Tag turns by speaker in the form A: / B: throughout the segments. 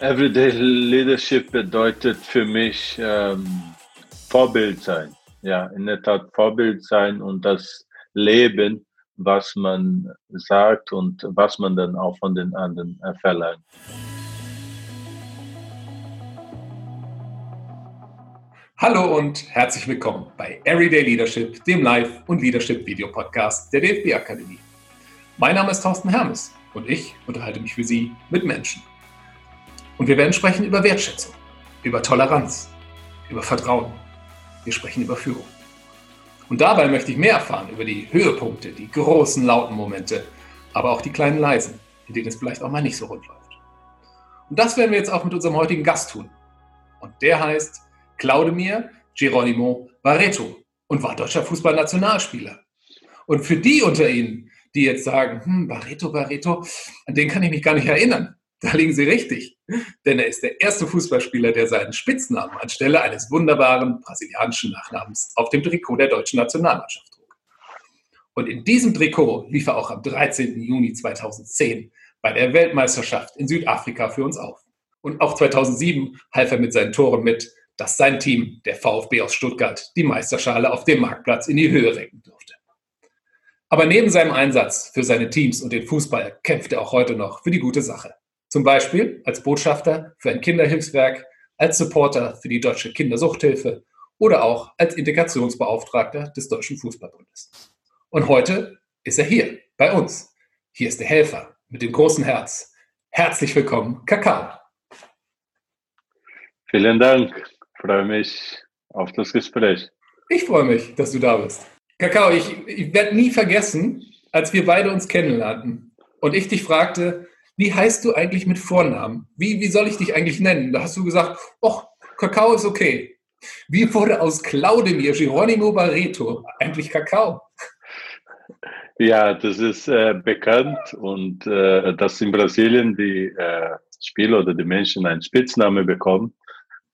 A: Everyday Leadership bedeutet für mich ähm, Vorbild sein. Ja, in der Tat Vorbild sein und das Leben, was man sagt und was man dann auch von den anderen verlangt.
B: Hallo und herzlich willkommen bei Everyday Leadership, dem Live- und Leadership-Video-Podcast der DFB Akademie. Mein Name ist Thorsten Hermes und ich unterhalte mich für Sie mit Menschen. Und wir werden sprechen über Wertschätzung, über Toleranz, über Vertrauen. Wir sprechen über Führung. Und dabei möchte ich mehr erfahren über die Höhepunkte, die großen lauten Momente, aber auch die kleinen leisen, in denen es vielleicht auch mal nicht so rund läuft. Und das werden wir jetzt auch mit unserem heutigen Gast tun. Und der heißt Claudemir Geronimo Barreto und war deutscher Fußballnationalspieler. Und für die unter Ihnen, die jetzt sagen, hm, Barreto, Barreto, an den kann ich mich gar nicht erinnern. Da liegen Sie richtig, denn er ist der erste Fußballspieler, der seinen Spitznamen anstelle eines wunderbaren brasilianischen Nachnamens auf dem Trikot der deutschen Nationalmannschaft trug. Und in diesem Trikot lief er auch am 13. Juni 2010 bei der Weltmeisterschaft in Südafrika für uns auf. Und auch 2007 half er mit seinen Toren mit, dass sein Team, der VfB aus Stuttgart, die Meisterschale auf dem Marktplatz in die Höhe recken durfte. Aber neben seinem Einsatz für seine Teams und den Fußball kämpft er auch heute noch für die gute Sache. Zum Beispiel als Botschafter für ein Kinderhilfswerk, als Supporter für die Deutsche Kindersuchthilfe oder auch als Integrationsbeauftragter des Deutschen Fußballbundes. Und heute ist er hier bei uns. Hier ist der Helfer mit dem großen Herz. Herzlich willkommen, Kakao.
A: Vielen Dank freue mich auf das Gespräch.
B: Ich freue mich, dass du da bist. Kakao, ich, ich werde nie vergessen, als wir beide uns kennenlernten und ich dich fragte, wie heißt du eigentlich mit Vornamen? Wie, wie soll ich dich eigentlich nennen? Da hast du gesagt, oh, Kakao ist okay. Wie wurde aus Claudemir Geronimo Barreto eigentlich Kakao?
A: Ja, das ist äh, bekannt und äh, dass in Brasilien die äh, Spieler oder die Menschen einen Spitznamen bekommen.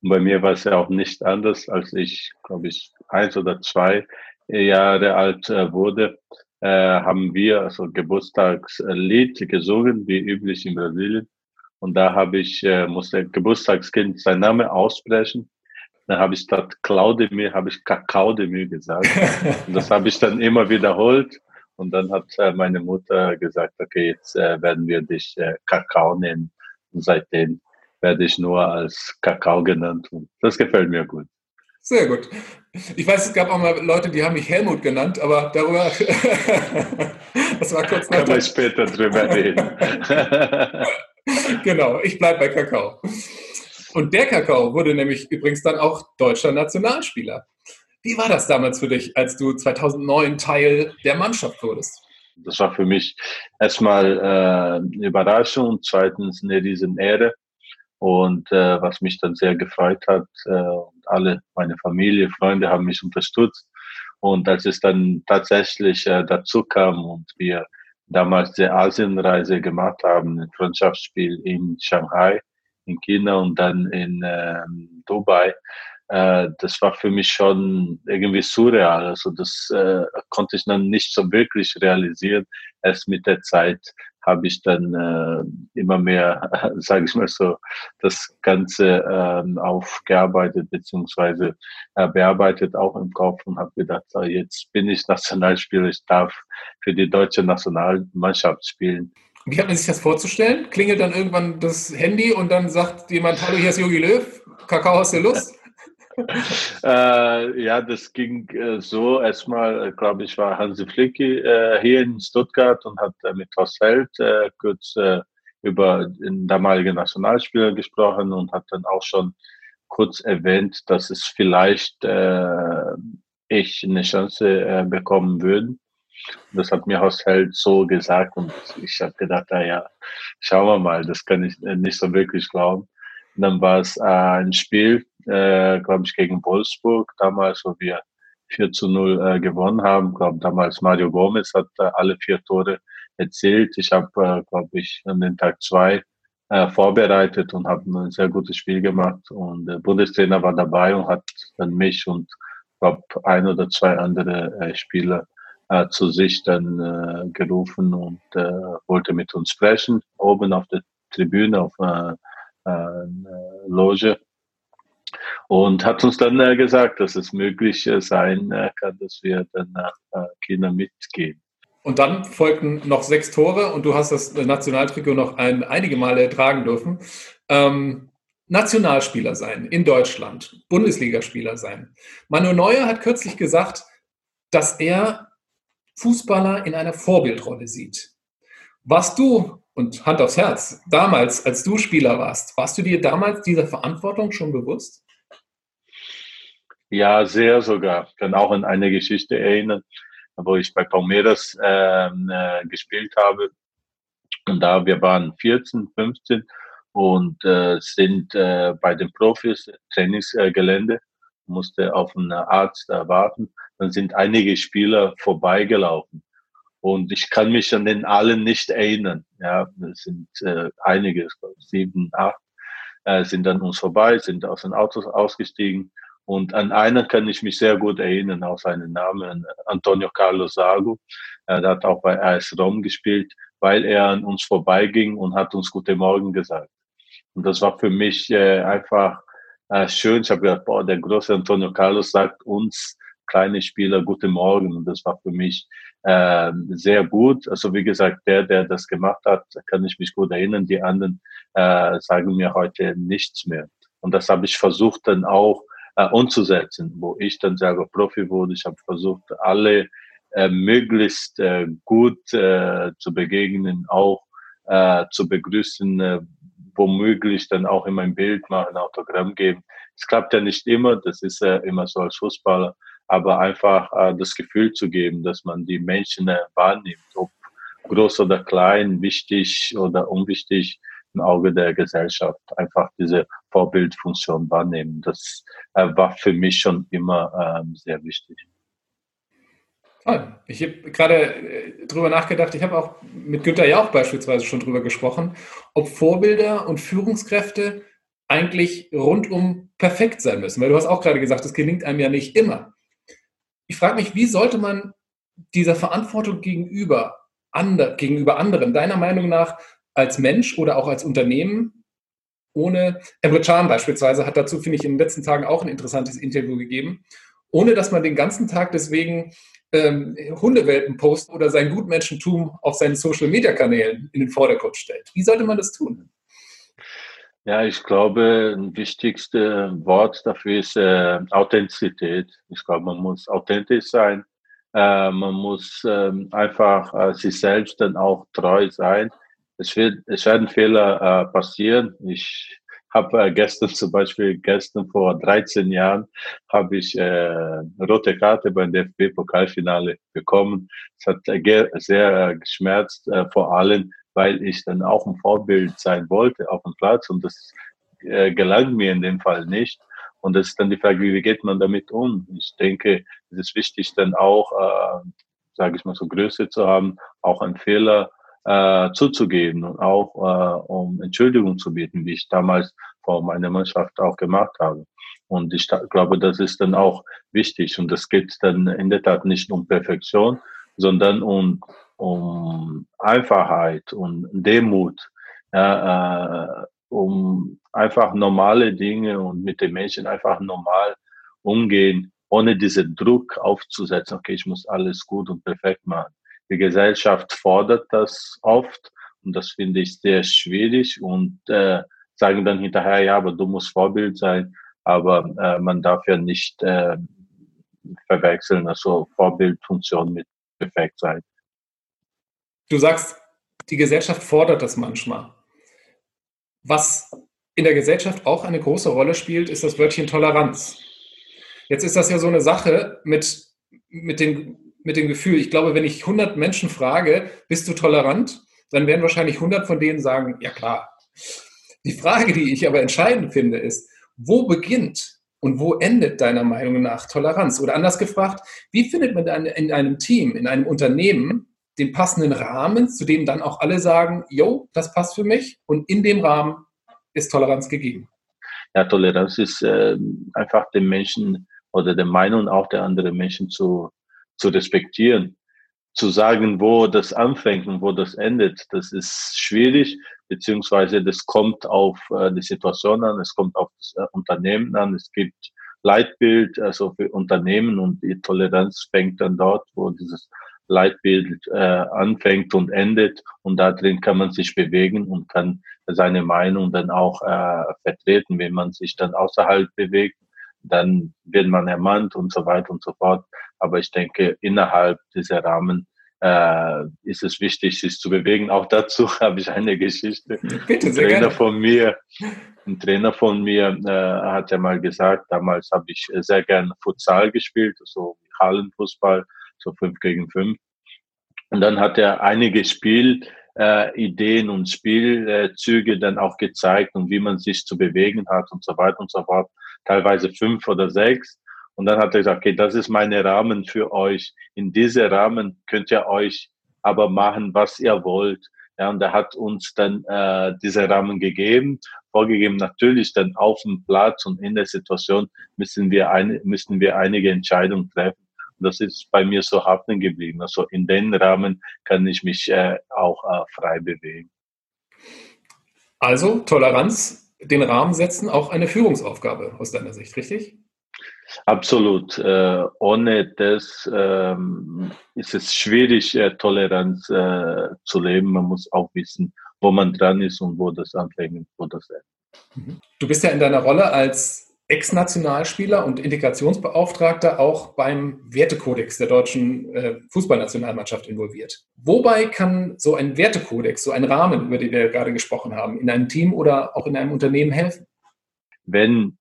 A: Und bei mir war es ja auch nicht anders, als ich, glaube ich, eins oder zwei Jahre alt äh, wurde, äh, haben wir also Geburtstagslied gesungen, wie üblich in Brasilien. Und da habe ich, äh, musste Geburtstagskind seinen Namen aussprechen. Dann habe ich statt Claudemir, habe ich Kakaodemir gesagt. Und das habe ich dann immer wiederholt. Und dann hat äh, meine Mutter gesagt, okay, jetzt äh, werden wir dich äh, Kakao nennen. Und seitdem werde ich nur als Kakao genannt. Und das gefällt mir gut.
B: Sehr gut. Ich weiß, es gab auch mal Leute, die haben mich Helmut genannt, aber darüber,
A: das war kurz nach. Kann man später drüber reden.
B: genau, ich bleibe bei Kakao. Und der Kakao wurde nämlich übrigens dann auch deutscher Nationalspieler. Wie war das damals für dich, als du 2009 Teil der Mannschaft wurdest?
A: Das war für mich erstmal äh, eine Überraschung, zweitens eine riesen Ehre und äh, was mich dann sehr gefreut hat, äh, alle meine Familie, Freunde haben mich unterstützt. Und als es dann tatsächlich äh, dazu kam und wir damals die Asienreise gemacht haben, ein Freundschaftsspiel in Shanghai, in China und dann in äh, Dubai, äh, das war für mich schon irgendwie surreal. Also das äh, konnte ich dann nicht so wirklich realisieren. Erst mit der Zeit habe ich dann äh, immer mehr, äh, sage ich mal so, das Ganze äh, aufgearbeitet beziehungsweise äh, bearbeitet auch im Kopf und habe gedacht, so, jetzt bin ich Nationalspieler, ich darf für die deutsche Nationalmannschaft spielen.
B: Wie hat man sich das vorzustellen? Klingelt dann irgendwann das Handy und dann sagt jemand, hallo, hier ist Jogi Löw, Kakao, hast du Lust?
A: äh, ja, das ging äh, so. Erstmal, äh, glaube ich, war Hansi Flicki äh, hier in Stuttgart und hat mit Horst Held äh, kurz äh, über den damaligen Nationalspieler gesprochen und hat dann auch schon kurz erwähnt, dass es vielleicht ich eine Chance bekommen würde. Das hat mir Horst Held so gesagt und ich habe gedacht, na ja, schauen wir mal, das kann ich nicht so wirklich glauben. Und dann war es ein Spiel, äh, glaube ich, gegen Wolfsburg, damals, wo wir 4 zu 0 äh, gewonnen haben. Glaube, damals Mario Gomez hat äh, alle vier Tore erzielt. Ich habe, äh, glaube ich, an den Tag zwei äh, vorbereitet und habe ein sehr gutes Spiel gemacht. Und der Bundestrainer war dabei und hat dann mich und glaube ein oder zwei andere äh, Spieler äh, zu sich dann äh, gerufen und äh, wollte mit uns sprechen, oben auf der Tribüne, auf äh, äh, Loge und hat uns dann äh, gesagt, dass es möglich äh, sein äh, kann, dass wir dann nach äh, China mitgehen.
B: Und dann folgten noch sechs Tore und du hast das Nationaltrikot noch ein, einige Male tragen dürfen. Ähm, Nationalspieler sein in Deutschland, Bundesligaspieler sein. Manu Neuer hat kürzlich gesagt, dass er Fußballer in einer Vorbildrolle sieht. Warst du, und Hand aufs Herz, damals, als du Spieler warst, warst du dir damals dieser Verantwortung schon bewusst?
A: Ja, sehr sogar. Ich kann auch an eine Geschichte erinnern, wo ich bei Palmeiras ähm, äh, gespielt habe. Und da wir waren 14, 15 und äh, sind äh, bei den Profis Trainingsgelände, musste auf einen Arzt warten. Dann sind einige Spieler vorbeigelaufen. Und ich kann mich an den allen nicht erinnern. Ja, es sind äh, einige, sieben, acht, äh, sind an uns vorbei, sind aus den Autos ausgestiegen. Und an einen kann ich mich sehr gut erinnern, auch seinen Namen, Antonio Carlos Sago. Er hat auch bei AS Rom gespielt, weil er an uns vorbeiging und hat uns Guten Morgen gesagt. Und das war für mich äh, einfach äh, schön. Ich habe gedacht, boah, der große Antonio Carlos sagt uns kleine Spieler Guten Morgen. Und das war für mich äh, sehr gut. Also wie gesagt, der, der das gemacht hat, kann ich mich gut erinnern. Die anderen äh, sagen mir heute nichts mehr. Und das habe ich versucht dann auch äh, umzusetzen, wo ich dann selber Profi wurde. Ich habe versucht, alle äh, möglichst äh, gut äh, zu begegnen, auch äh, zu begrüßen, äh, womöglich dann auch in mein Bild mal ein Autogramm geben. Es klappt ja nicht immer, das ist ja immer so als Fußballer, aber einfach äh, das Gefühl zu geben, dass man die Menschen äh, wahrnimmt, ob groß oder klein, wichtig oder unwichtig, im Auge der Gesellschaft einfach diese Vorbildfunktion wahrnehmen. Das äh, war für mich schon immer ähm, sehr wichtig.
B: Toll. Ich habe gerade äh, drüber nachgedacht, ich habe auch mit Günther Jauch beispielsweise schon drüber gesprochen, ob Vorbilder und Führungskräfte eigentlich rundum perfekt sein müssen. Weil du hast auch gerade gesagt, das gelingt einem ja nicht immer. Ich frage mich, wie sollte man dieser Verantwortung gegenüber, ander, gegenüber anderen, deiner Meinung nach, als Mensch oder auch als Unternehmen, ohne, Emre Can beispielsweise hat dazu, finde ich, in den letzten Tagen auch ein interessantes Interview gegeben, ohne dass man den ganzen Tag deswegen ähm, Hundewelpen postet oder sein Gutmenschentum auf seinen Social-Media-Kanälen in den Vordergrund stellt. Wie sollte man das tun?
A: Ja, ich glaube, ein wichtigstes Wort dafür ist äh, Authentizität. Ich glaube, man muss authentisch sein. Äh, man muss äh, einfach sich selbst dann auch treu sein. Es, wird, es werden Fehler äh, passieren. Ich habe äh, gestern zum Beispiel, gestern vor 13 Jahren, habe ich äh, rote Karte beim DFB-Pokalfinale bekommen. Es hat äh, sehr äh, geschmerzt, äh, vor allem, weil ich dann auch ein Vorbild sein wollte auf dem Platz und das äh, gelang mir in dem Fall nicht. Und das ist dann die Frage, wie geht man damit um? Ich denke, es ist wichtig, dann auch, äh, sage ich mal, so Größe zu haben, auch einen Fehler äh, zuzugeben und auch äh, um Entschuldigung zu bieten, wie ich damals vor meiner Mannschaft auch gemacht habe. Und ich glaube, das ist dann auch wichtig. Und das geht dann in der Tat nicht um Perfektion, sondern um, um Einfachheit und Demut, ja, äh, um einfach normale Dinge und mit den Menschen einfach normal umgehen, ohne diesen Druck aufzusetzen, okay, ich muss alles gut und perfekt machen. Die Gesellschaft fordert das oft und das finde ich sehr schwierig und äh, sagen dann hinterher, ja, aber du musst Vorbild sein, aber äh, man darf ja nicht äh, verwechseln, also Vorbildfunktion mit perfekt sein.
B: Du sagst, die Gesellschaft fordert das manchmal. Was in der Gesellschaft auch eine große Rolle spielt, ist das Wörtchen Toleranz. Jetzt ist das ja so eine Sache mit, mit den mit dem Gefühl, ich glaube, wenn ich 100 Menschen frage, bist du tolerant, dann werden wahrscheinlich 100 von denen sagen, ja klar. Die Frage, die ich aber entscheidend finde, ist, wo beginnt und wo endet deiner Meinung nach Toleranz? Oder anders gefragt, wie findet man in einem Team, in einem Unternehmen den passenden Rahmen, zu dem dann auch alle sagen, yo, das passt für mich und in dem Rahmen ist Toleranz gegeben?
A: Ja, Toleranz ist äh, einfach den Menschen oder der Meinung auch der anderen Menschen zu zu respektieren. Zu sagen, wo das anfängt und wo das endet, das ist schwierig. beziehungsweise das kommt auf äh, die Situation an, es kommt auf das äh, Unternehmen an, es gibt Leitbild, also für Unternehmen und die Toleranz fängt dann dort, wo dieses Leitbild äh, anfängt und endet und da drin kann man sich bewegen und kann seine Meinung dann auch äh, vertreten. Wenn man sich dann außerhalb bewegt, dann wird man ermahnt und so weiter und so fort. Aber ich denke, innerhalb dieser Rahmen äh, ist es wichtig, sich zu bewegen. Auch dazu habe ich eine Geschichte. Bitte, sehr ein Trainer gerne. von mir, ein Trainer von mir äh, hat ja mal gesagt, damals habe ich sehr gerne Futsal gespielt, so Hallenfußball, so fünf gegen fünf. Und dann hat er einige Spielideen äh, und Spielzüge dann auch gezeigt und wie man sich zu bewegen hat und so weiter und so fort. Teilweise fünf oder sechs. Und dann hat er gesagt, okay, das ist meine Rahmen für euch. In diese Rahmen könnt ihr euch aber machen, was ihr wollt. Ja, und er hat uns dann äh, diese Rahmen gegeben, vorgegeben. Natürlich dann auf dem Platz und in der Situation müssen wir eine, müssen wir einige Entscheidungen treffen. Und das ist bei mir so haften geblieben. Also in den Rahmen kann ich mich äh, auch äh, frei bewegen.
B: Also Toleranz, den Rahmen setzen, auch eine Führungsaufgabe aus deiner Sicht, richtig?
A: Absolut. Äh, ohne das ähm, ist es schwierig, äh, Toleranz äh, zu leben. Man muss auch wissen, wo man dran ist und wo das anfängt und wo das endet.
B: Mhm. Du bist ja in deiner Rolle als Ex-Nationalspieler und Integrationsbeauftragter auch beim Wertekodex der deutschen äh, Fußballnationalmannschaft involviert. Wobei kann so ein Wertekodex, so ein Rahmen, über den wir gerade gesprochen haben, in einem Team oder auch in einem Unternehmen helfen?
A: Wenn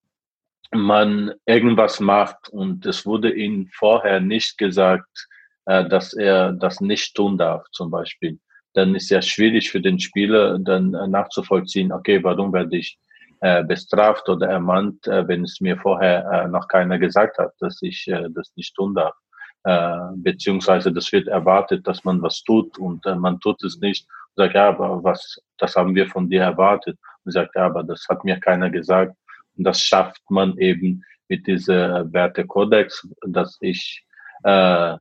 A: man irgendwas macht und es wurde ihnen vorher nicht gesagt, äh, dass er das nicht tun darf, zum Beispiel, dann ist ja schwierig für den Spieler dann äh, nachzuvollziehen, okay, warum werde ich äh, bestraft oder ermahnt, äh, wenn es mir vorher äh, noch keiner gesagt hat, dass ich das nicht tun darf. Beziehungsweise das wird erwartet, dass man was tut und man tut es nicht. Und sagt, ja, aber was, das haben wir von dir erwartet. Und sagt, ja, aber das hat mir keiner gesagt. Und das schafft man eben mit dieser Wertekodex, dass ich äh,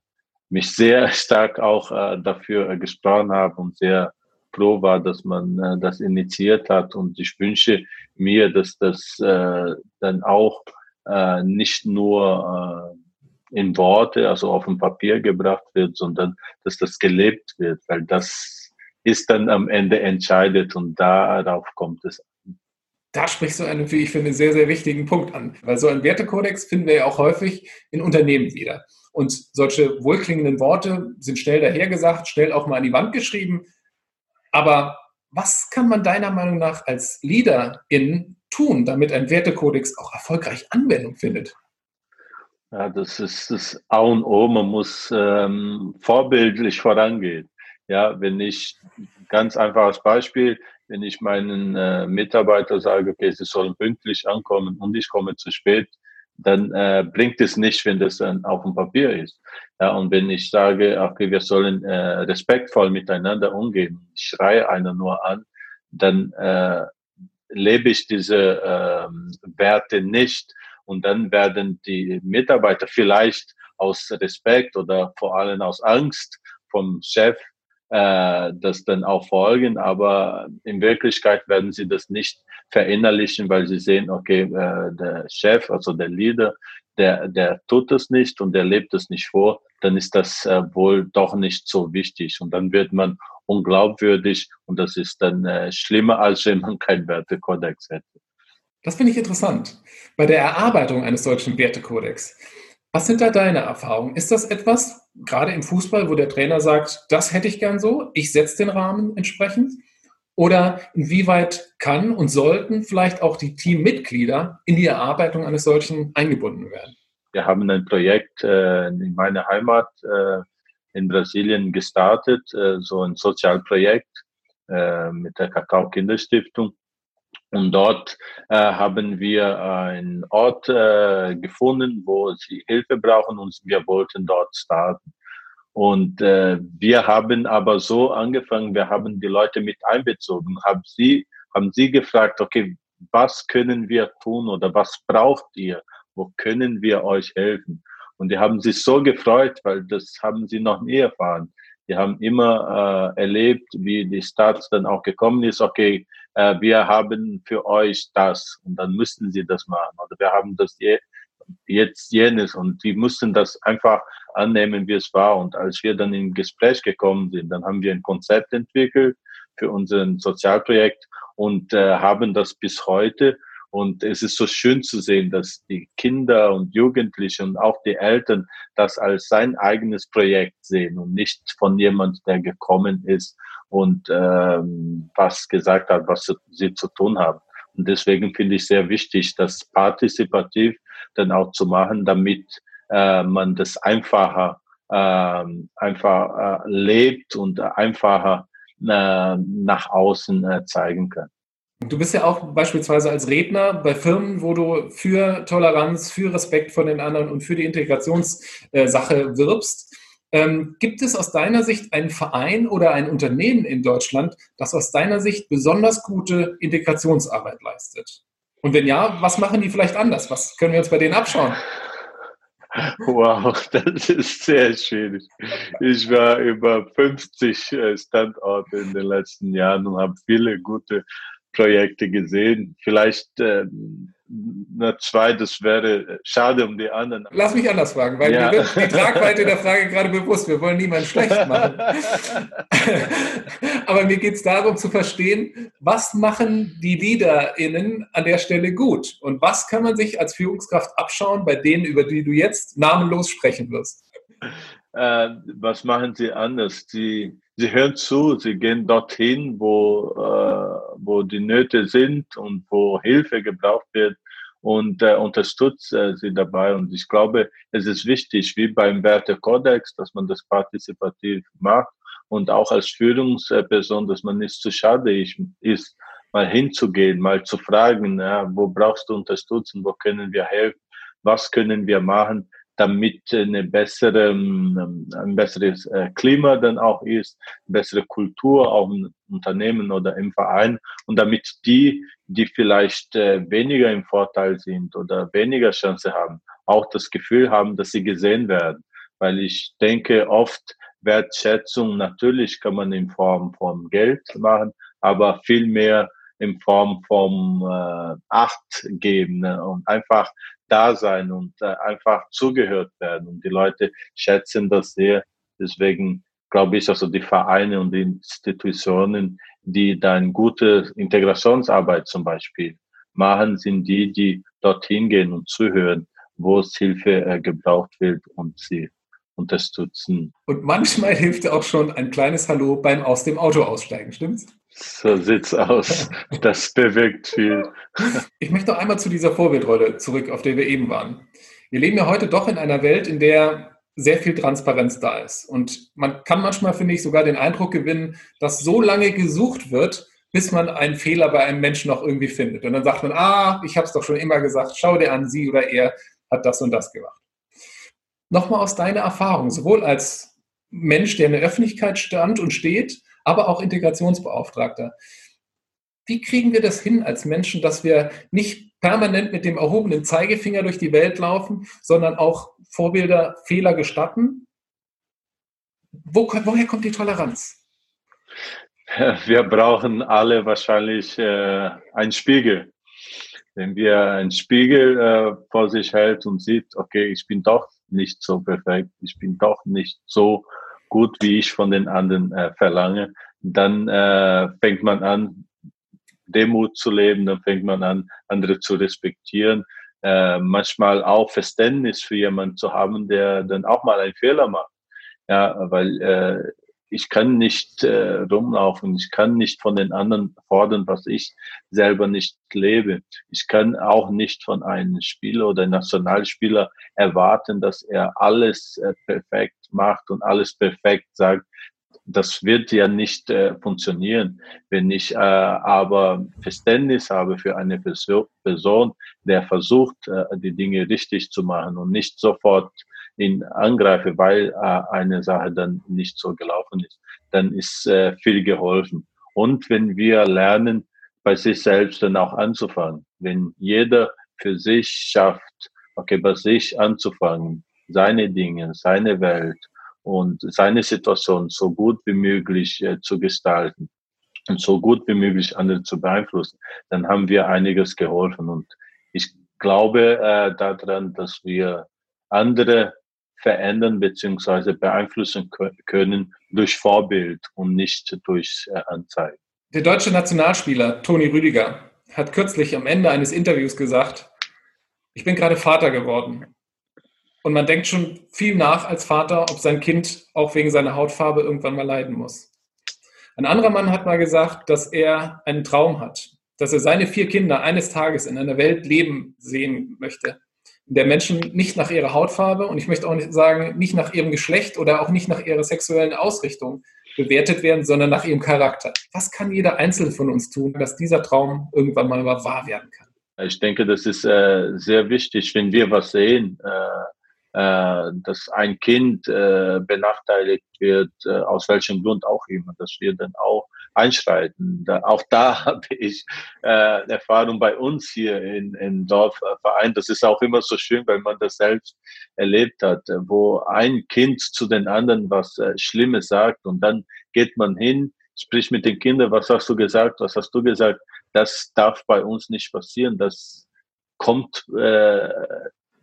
A: mich sehr stark auch äh, dafür gesprochen habe und sehr pro war, dass man äh, das initiiert hat. Und ich wünsche mir, dass das äh, dann auch äh, nicht nur äh, in Worte, also auf dem Papier gebracht wird, sondern dass das gelebt wird, weil das ist dann am Ende entscheidet und darauf kommt es
B: da sprichst du einen, wie ich finde, sehr, sehr wichtigen Punkt an. Weil so ein Wertekodex finden wir ja auch häufig in Unternehmen wieder. Und solche wohlklingenden Worte sind schnell dahergesagt, schnell auch mal an die Wand geschrieben. Aber was kann man deiner Meinung nach als Leaderin tun, damit ein Wertekodex auch erfolgreich Anwendung findet?
A: Ja, das ist das A und O. Man muss ähm, vorbildlich vorangehen. Ja, wenn ich ganz einfaches Beispiel, wenn ich meinen äh, Mitarbeiter sage, okay, sie sollen pünktlich ankommen und ich komme zu spät, dann äh, bringt es nicht, wenn das dann auf dem Papier ist. Ja, und wenn ich sage, okay, wir sollen äh, respektvoll miteinander umgehen, ich schreie einer nur an, dann äh, lebe ich diese äh, Werte nicht. Und dann werden die Mitarbeiter vielleicht aus Respekt oder vor allem aus Angst vom Chef äh, das dann auch folgen, aber in Wirklichkeit werden sie das nicht verinnerlichen, weil sie sehen, okay, äh, der Chef, also der Leader, der, der tut es nicht und der lebt es nicht vor, dann ist das äh, wohl doch nicht so wichtig und dann wird man unglaubwürdig und das ist dann äh, schlimmer, als wenn man keinen Wertekodex hätte.
B: Das finde ich interessant. Bei der Erarbeitung eines solchen Wertekodex was sind da deine Erfahrungen? Ist das etwas, gerade im Fußball, wo der Trainer sagt, das hätte ich gern so, ich setze den Rahmen entsprechend? Oder inwieweit kann und sollten vielleicht auch die Teammitglieder in die Erarbeitung eines solchen eingebunden werden?
A: Wir haben ein Projekt äh, in meiner Heimat äh, in Brasilien gestartet, äh, so ein Sozialprojekt äh, mit der Kakao Kinderstiftung. Und dort äh, haben wir einen Ort äh, gefunden, wo sie Hilfe brauchen und wir wollten dort starten. Und äh, wir haben aber so angefangen, wir haben die Leute mit einbezogen, haben sie, haben sie gefragt, okay, was können wir tun oder was braucht ihr? Wo können wir euch helfen? Und die haben sich so gefreut, weil das haben sie noch nie erfahren. Die haben immer äh, erlebt, wie die Stadt dann auch gekommen ist, okay, äh, wir haben für euch das und dann müssten sie das machen. Oder wir haben das jetzt jenes und die mussten das einfach annehmen, wie es war. Und als wir dann in Gespräch gekommen sind, dann haben wir ein Konzept entwickelt für unser Sozialprojekt und äh, haben das bis heute. Und es ist so schön zu sehen, dass die Kinder und Jugendlichen und auch die Eltern das als sein eigenes Projekt sehen und nicht von jemand, der gekommen ist und ähm, was gesagt hat, was sie zu tun haben. Und deswegen finde ich sehr wichtig, das partizipativ dann auch zu machen, damit äh, man das einfacher äh, einfach äh, lebt und einfacher äh, nach außen äh, zeigen kann.
B: Du bist ja auch beispielsweise als Redner bei Firmen, wo du für Toleranz, für Respekt von den anderen und für die Integrationssache wirbst. Ähm, gibt es aus deiner Sicht einen Verein oder ein Unternehmen in Deutschland, das aus deiner Sicht besonders gute Integrationsarbeit leistet? Und wenn ja, was machen die vielleicht anders? Was können wir uns bei denen abschauen?
A: Wow, das ist sehr schwierig. Ich war über 50 äh, Standorte in den letzten Jahren und habe viele gute Projekte gesehen. Vielleicht äh, eine zwei, das wäre schade um die anderen.
B: Lass mich anders fragen, weil ja. mir wird die Tragweite der Frage gerade bewusst. Wir wollen niemanden schlecht machen. Aber mir geht es darum zu verstehen, was machen die LeaderInnen an der Stelle gut? Und was kann man sich als Führungskraft abschauen bei denen, über die du jetzt namenlos sprechen wirst?
A: Äh, was machen sie anders? Sie, sie hören zu, sie gehen dorthin, wo, äh, wo die Nöte sind und wo Hilfe gebraucht wird und äh, unterstützt äh, sie dabei. Und ich glaube, es ist wichtig, wie beim Wertekodex, dass man das partizipativ macht und auch als Führungsperson, dass man nicht zu schade ist, mal hinzugehen, mal zu fragen, ja, wo brauchst du Unterstützung, wo können wir helfen, was können wir machen, damit eine bessere, ähm, ein besseres äh, Klima dann auch ist, bessere Kultur auch im Unternehmen oder im Verein und damit die, die vielleicht äh, weniger im Vorteil sind oder weniger Chance haben, auch das Gefühl haben, dass sie gesehen werden. Weil ich denke, oft Wertschätzung natürlich kann man in Form von Geld machen, aber viel mehr in Form von äh, Acht geben ne? und einfach da sein und äh, einfach zugehört werden. Und die Leute schätzen das sehr. Deswegen glaube ich, also die Vereine und die Institutionen, die dann gute Integrationsarbeit zum Beispiel machen, sind die, die dorthin gehen und zuhören, wo es Hilfe äh, gebraucht wird und sie unterstützen.
B: Und manchmal hilft auch schon ein kleines Hallo beim aus dem Auto aussteigen, stimmt's?
A: So sieht's aus. Das bewegt viel.
B: Ich möchte noch einmal zu dieser Vorbildrolle zurück, auf der wir eben waren. Wir leben ja heute doch in einer Welt, in der sehr viel Transparenz da ist. Und man kann manchmal, finde ich, sogar den Eindruck gewinnen, dass so lange gesucht wird, bis man einen Fehler bei einem Menschen noch irgendwie findet. Und dann sagt man, ah, ich habe es doch schon immer gesagt, schau dir an, sie oder er hat das und das gemacht. Nochmal aus deiner Erfahrung, sowohl als Mensch, der in der Öffentlichkeit stand und steht, aber auch Integrationsbeauftragter. Wie kriegen wir das hin als Menschen, dass wir nicht permanent mit dem erhobenen Zeigefinger durch die Welt laufen, sondern auch Vorbilder Fehler gestatten? Wo, woher kommt die Toleranz?
A: Wir brauchen alle wahrscheinlich äh, einen Spiegel. Wenn wir einen Spiegel äh, vor sich hält und sieht, okay, ich bin doch nicht so perfekt, ich bin doch nicht so gut, wie ich von den anderen äh, verlange, dann äh, fängt man an, Demut zu leben, dann fängt man an, andere zu respektieren, äh, manchmal auch Verständnis für jemanden zu haben, der dann auch mal einen Fehler macht. Ja, weil äh, ich kann nicht äh, rumlaufen, ich kann nicht von den anderen fordern, was ich selber nicht lebe. Ich kann auch nicht von einem Spieler oder Nationalspieler erwarten, dass er alles äh, perfekt macht und alles perfekt sagt. Das wird ja nicht äh, funktionieren. Wenn ich äh, aber Verständnis habe für eine Person, der versucht, äh, die Dinge richtig zu machen und nicht sofort ihn angreife, weil äh, eine Sache dann nicht so gelaufen ist, dann ist äh, viel geholfen. Und wenn wir lernen, bei sich selbst dann auch anzufangen, wenn jeder für sich schafft, okay, bei sich anzufangen, seine Dinge, seine Welt und seine Situation so gut wie möglich äh, zu gestalten und so gut wie möglich andere zu beeinflussen, dann haben wir einiges geholfen. Und ich glaube äh, daran, dass wir andere verändern beziehungsweise beeinflussen können durch Vorbild und nicht durch äh, Anzeigen.
B: Der deutsche Nationalspieler Toni Rüdiger hat kürzlich am Ende eines Interviews gesagt, ich bin gerade Vater geworden. Und man denkt schon viel nach als Vater, ob sein Kind auch wegen seiner Hautfarbe irgendwann mal leiden muss. Ein anderer Mann hat mal gesagt, dass er einen Traum hat, dass er seine vier Kinder eines Tages in einer Welt leben sehen möchte, der Menschen nicht nach ihrer Hautfarbe und ich möchte auch nicht sagen, nicht nach ihrem Geschlecht oder auch nicht nach ihrer sexuellen Ausrichtung bewertet werden, sondern nach ihrem Charakter. Was kann jeder Einzelne von uns tun, dass dieser Traum irgendwann mal wahr werden kann?
A: Ich denke, das ist äh, sehr wichtig, wenn wir was sehen, äh, äh, dass ein Kind äh, benachteiligt wird, äh, aus welchem Grund auch immer, dass wir dann auch einschreiten. Da, auch da habe ich äh, Erfahrung bei uns hier in, im Dorfverein. Das ist auch immer so schön, weil man das selbst erlebt hat, wo ein Kind zu den anderen was äh, Schlimmes sagt und dann geht man hin, spricht mit den Kindern, was hast du gesagt, was hast du gesagt. Das darf bei uns nicht passieren. Das kommt äh,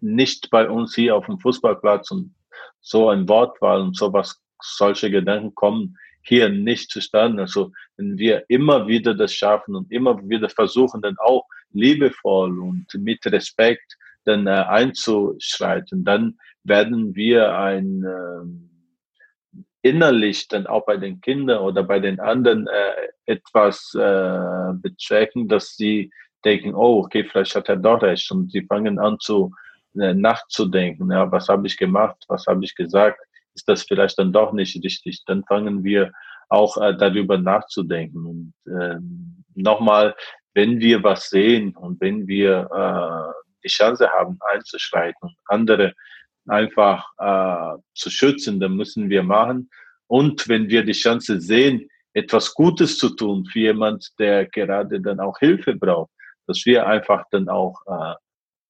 A: nicht bei uns hier auf dem Fußballplatz und so ein Wortwahl und sowas, solche Gedanken kommen hier nicht zustande. Also wenn wir immer wieder das schaffen und immer wieder versuchen, dann auch liebevoll und mit Respekt dann äh, einzuschreiten, dann werden wir ein äh, innerlich dann auch bei den Kindern oder bei den anderen äh, etwas äh, betragen, dass sie denken, oh, okay, vielleicht hat er doch recht. Und sie fangen an zu äh, nachzudenken, ja, was habe ich gemacht, was habe ich gesagt, ist das vielleicht dann doch nicht richtig. Dann fangen wir auch äh, darüber nachzudenken. Und ähm, nochmal, wenn wir was sehen und wenn wir äh, die Chance haben einzuschreiten und andere einfach äh, zu schützen, dann müssen wir machen. Und wenn wir die Chance sehen, etwas Gutes zu tun für jemand, der gerade dann auch Hilfe braucht, dass wir einfach dann auch äh,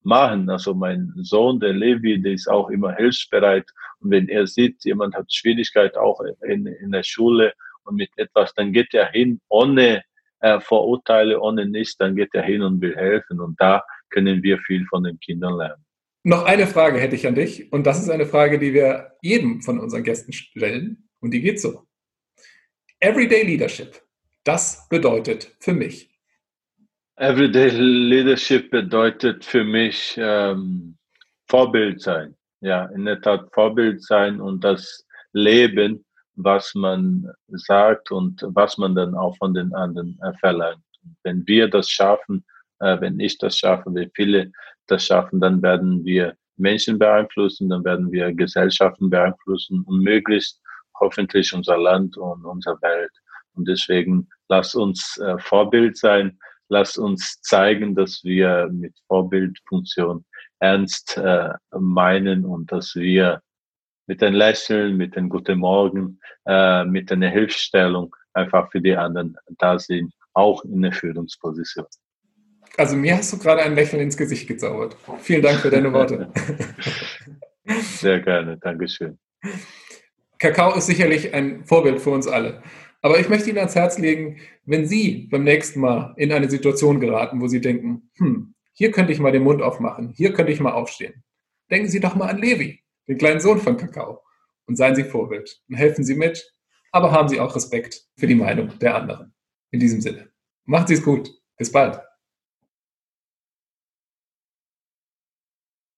A: machen. Also mein Sohn, der Levi, der ist auch immer hilfsbereit. Und wenn er sieht, jemand hat Schwierigkeit auch in, in der Schule und mit etwas, dann geht er hin ohne äh, Vorurteile, ohne nichts, dann geht er hin und will helfen. Und da können wir viel von den Kindern lernen.
B: Noch eine Frage hätte ich an dich. Und das ist eine Frage, die wir jedem von unseren Gästen stellen. Und die geht so. Everyday Leadership. Das bedeutet für mich.
A: Everyday Leadership bedeutet für mich ähm, Vorbild sein. Ja, in der Tat Vorbild sein und das Leben, was man sagt und was man dann auch von den anderen äh, verlangt. Wenn wir das schaffen, äh, wenn ich das schaffe, wenn viele das schaffen, dann werden wir Menschen beeinflussen, dann werden wir Gesellschaften beeinflussen und möglichst hoffentlich unser Land und unsere Welt. Und deswegen lass uns äh, Vorbild sein lass uns zeigen, dass wir mit Vorbildfunktion ernst äh, meinen und dass wir mit den Lächeln, mit den Guten Morgen, äh, mit einer Hilfestellung einfach für die anderen da sind, auch in der Führungsposition.
B: Also mir hast du gerade ein Lächeln ins Gesicht gezaubert. Vielen Dank für deine Worte.
A: Sehr gerne, Dankeschön.
B: Kakao ist sicherlich ein Vorbild für uns alle. Aber ich möchte Ihnen ans Herz legen, wenn Sie beim nächsten Mal in eine Situation geraten, wo Sie denken, hm, hier könnte ich mal den Mund aufmachen, hier könnte ich mal aufstehen. Denken Sie doch mal an Levi, den kleinen Sohn von Kakao, und seien Sie Vorbild und helfen Sie mit, aber haben Sie auch Respekt für die Meinung der anderen. In diesem Sinne, machen Sie es gut. Bis bald.